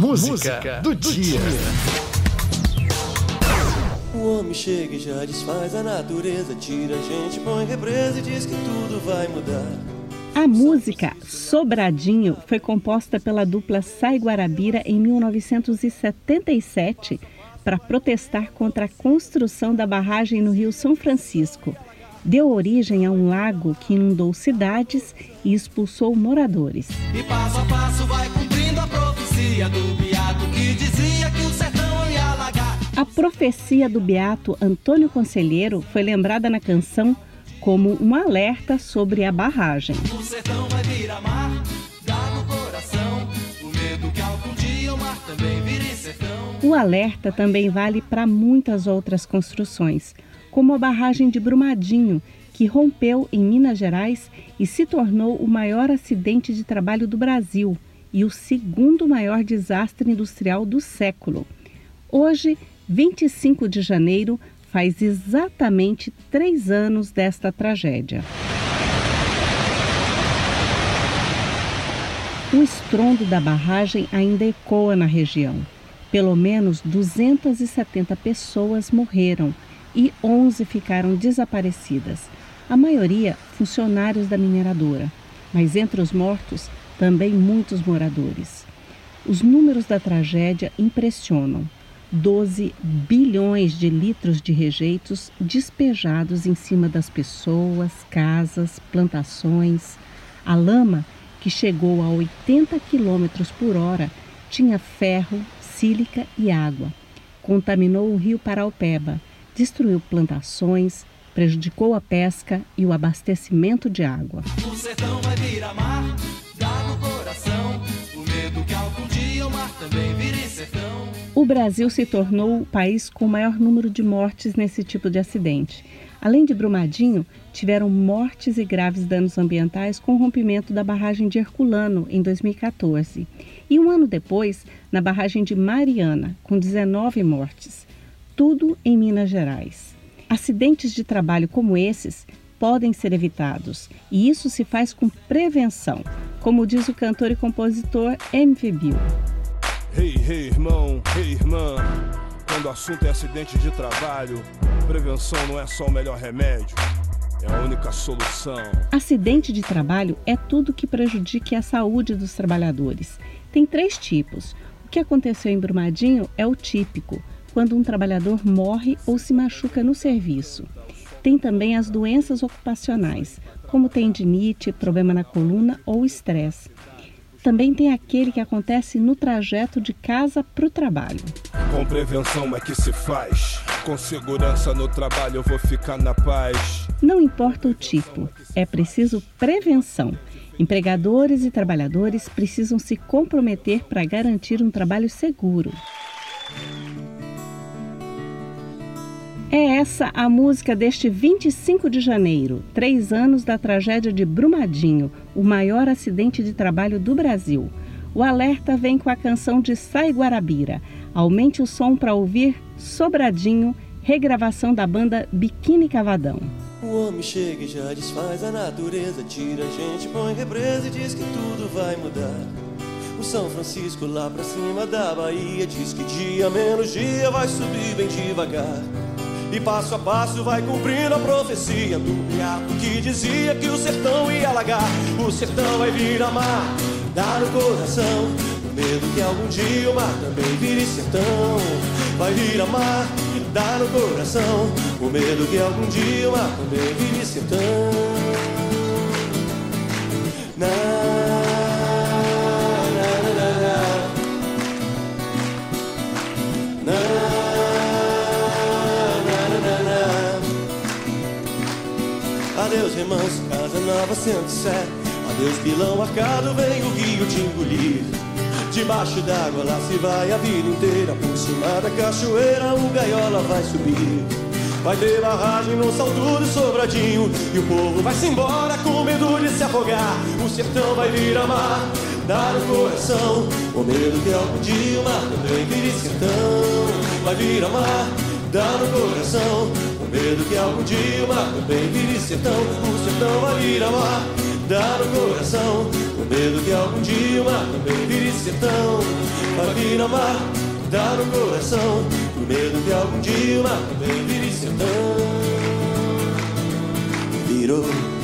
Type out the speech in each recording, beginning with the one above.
música do dia. O homem chega e já desfaz a natureza, tira a gente, põe represa e diz que tudo vai mudar. A música Sobradinho foi composta pela dupla Sai Guarabira em 1977 para protestar contra a construção da barragem no Rio São Francisco. Deu origem a um lago que inundou cidades e expulsou moradores. E passo a passo vai a profecia do Beato que dizia que o sertão ia alagar. A profecia do Beato Antônio Conselheiro foi lembrada na canção como um alerta sobre a barragem. O sertão vai virar mar, dá no coração. O medo que algum dia o mar também vire sertão. O alerta também vale para muitas outras construções, como a barragem de Brumadinho, que rompeu em Minas Gerais e se tornou o maior acidente de trabalho do Brasil e o segundo maior desastre industrial do século. Hoje, 25 de janeiro, faz exatamente três anos desta tragédia. O estrondo da barragem ainda ecoa na região. Pelo menos 270 pessoas morreram e 11 ficaram desaparecidas. A maioria funcionários da mineradora, mas entre os mortos também muitos moradores. Os números da tragédia impressionam. 12 bilhões de litros de rejeitos despejados em cima das pessoas, casas, plantações. A lama, que chegou a 80 quilômetros por hora, tinha ferro, sílica e água. Contaminou o rio Paraupeba, destruiu plantações, prejudicou a pesca e o abastecimento de água. O sertão vai virar mar, o Brasil se tornou o país com o maior número de mortes nesse tipo de acidente. Além de Brumadinho, tiveram mortes e graves danos ambientais com o rompimento da barragem de Herculano em 2014. E um ano depois, na barragem de Mariana, com 19 mortes. Tudo em Minas Gerais. Acidentes de trabalho como esses podem ser evitados, e isso se faz com prevenção, como diz o cantor e compositor MV Bill. Hey, hey, irmão, hey, irmã. Quando o assunto é acidente de trabalho, prevenção não é só o melhor remédio, é a única solução. Acidente de trabalho é tudo que prejudique a saúde dos trabalhadores. Tem três tipos. O que aconteceu em Brumadinho é o típico, quando um trabalhador morre ou se machuca no serviço. Tem também as doenças ocupacionais, como tendinite, problema na coluna ou estresse. Também tem aquele que acontece no trajeto de casa para o trabalho. Com prevenção é que se faz. Com segurança no trabalho eu vou ficar na paz. Não importa o tipo, é preciso prevenção. Empregadores e trabalhadores precisam se comprometer para garantir um trabalho seguro. É essa a música deste 25 de janeiro, três anos da tragédia de Brumadinho, o maior acidente de trabalho do Brasil. O alerta vem com a canção de Sai Guarabira. Aumente o som para ouvir Sobradinho, regravação da banda Biquíni Cavadão. O homem chega e já desfaz a natureza, tira a gente, põe represa e diz que tudo vai mudar. O São Francisco lá pra cima da Bahia diz que dia menos dia vai subir bem devagar. E passo a passo vai cumprindo a profecia do beato que dizia que o sertão ia alagar. O sertão vai virar mar, dá no coração. Medo que algum dia o mar também vire sertão. Vai virar mar, dá no coração. O medo que algum dia o mar também vire sertão. Na, Remanso, casa nova sendo sé Adeus pilão arcado, vem o rio te engolir. Debaixo d'água lá se vai a vida inteira. Por cima da cachoeira o gaiola vai subir. Vai ter barragem no salto do sobradinho. E o povo vai se embora com medo de se afogar. O sertão vai virar mar, dar no coração. O medo que algum dia o mar também vire sertão. Vai virar mar, dar no coração. O medo que algum dia o mar também vire sertão O sertão vai virar mar, dar no coração O medo que algum dia o mar também vire sertão vai vir amar, dá no coração, o medo que algum dia o mar também vire sertão. Virou.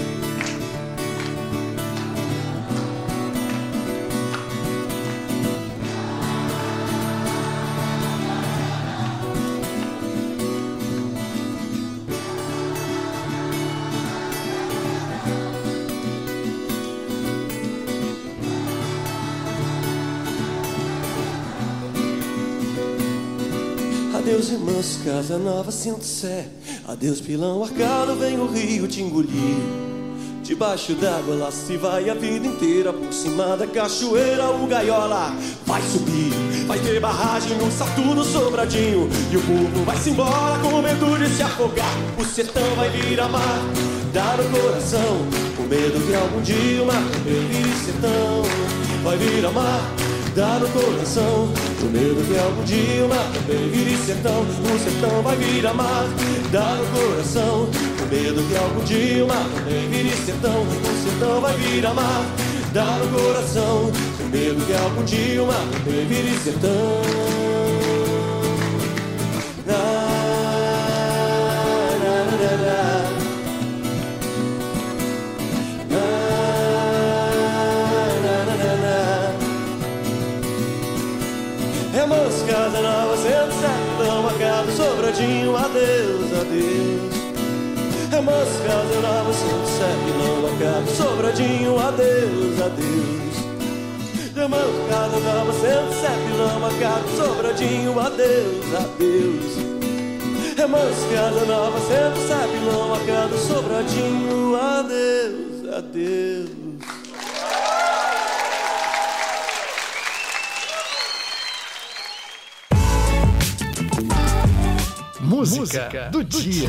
Adeus, irmãs, casa nova, sinto sé. Adeus, pilão arcado, vem o rio te engolir. Debaixo d'água lá se vai a vida inteira. Por cima da cachoeira, o gaiola vai subir. Vai ter barragem no Saturno Sobradinho. E o povo vai se embora com medo de se afogar. O sertão vai virar mar, dar o coração. Com medo que algum dia vire sertão. Vai virar mar dá no coração. O medo que algum dia o mar também vire sertão. O sertão vai virar mar, dá no coração. O medo que algum dia o mar também vire sertão. O sertão vai virar mar, dá no coração. O medo que algum dia o mar também vire sertão. Remos, casa nova, sendo sertão marcado, sobradinho, adeus, adeus. Remos, casa nova, sendo sertão marcado, sobradinho, adeus, adeus. Remos, casa nova, sendo sertão marcado, sobradinho, adeus, adeus. Remos, casa nova, sendo sertão marcado, sobradinho, adeus, adeus. Música do dia.